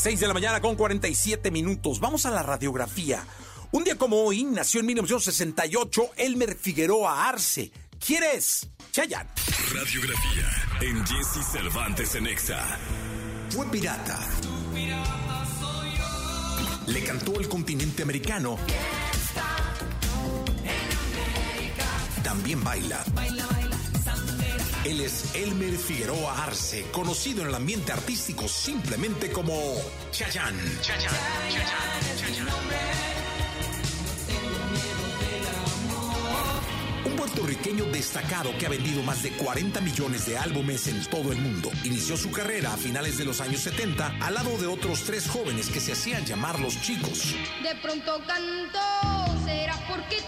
6 de la mañana con 47 minutos. Vamos a la radiografía. Un día como hoy nació en 1968 Elmer Figueroa Arce. ¿Quién es? Chayanne. Radiografía en Jesse Cervantes en Exa. Fue pirata. Le cantó el continente americano. También baila. Él es Elmer Figueroa Arce, conocido en el ambiente artístico simplemente como Chayanne. Un puertorriqueño destacado que ha vendido más de 40 millones de álbumes en todo el mundo. Inició su carrera a finales de los años 70 al lado de otros tres jóvenes que se hacían llamar los chicos. De pronto canto, será porque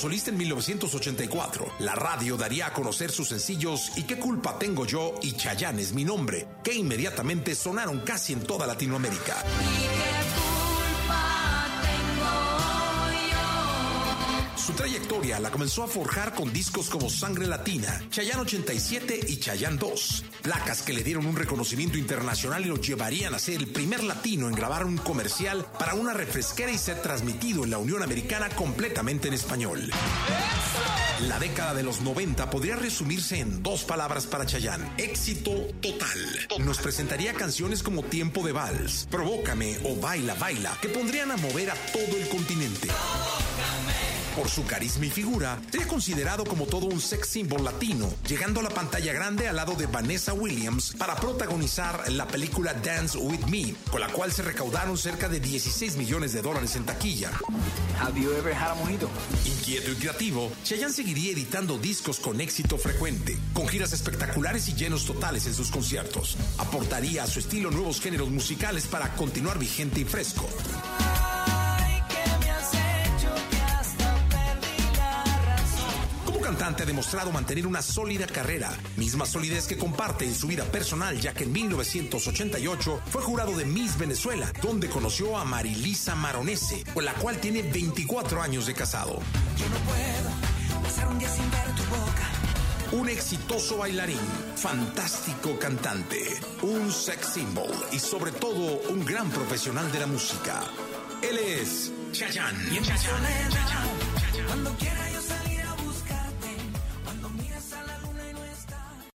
solista en 1984. La radio daría a conocer sus sencillos ¿Y qué culpa tengo yo? y Chayanne es mi nombre, que inmediatamente sonaron casi en toda Latinoamérica. Su trayectoria la comenzó a forjar con discos como Sangre Latina, Chayanne 87 y Chayanne 2, placas que le dieron un reconocimiento internacional y lo llevarían a ser el primer latino en grabar un comercial para una refresquera y ser transmitido en la Unión Americana completamente en español. La década de los 90 podría resumirse en dos palabras para Chayanne, éxito total. Nos presentaría canciones como Tiempo de Vals, Provócame o Baila Baila, que pondrían a mover a todo el continente. Por su carisma y figura, sería considerado como todo un sex symbol latino, llegando a la pantalla grande al lado de Vanessa Williams para protagonizar la película Dance With Me, con la cual se recaudaron cerca de 16 millones de dólares en taquilla. Have you ever had a mojito? Inquieto y creativo, Chayanne seguiría editando discos con éxito frecuente, con giras espectaculares y llenos totales en sus conciertos. Aportaría a su estilo nuevos géneros musicales para continuar vigente y fresco. Cantante ha demostrado mantener una sólida carrera, misma solidez que comparte en su vida personal, ya que en 1988 fue jurado de Miss Venezuela, donde conoció a Marilisa Maronese, con la cual tiene 24 años de casado. Yo no puedo pasar un día sin ver tu boca. Un exitoso bailarín, fantástico cantante, un sex symbol y sobre todo un gran profesional de la música. Él es Chayanne.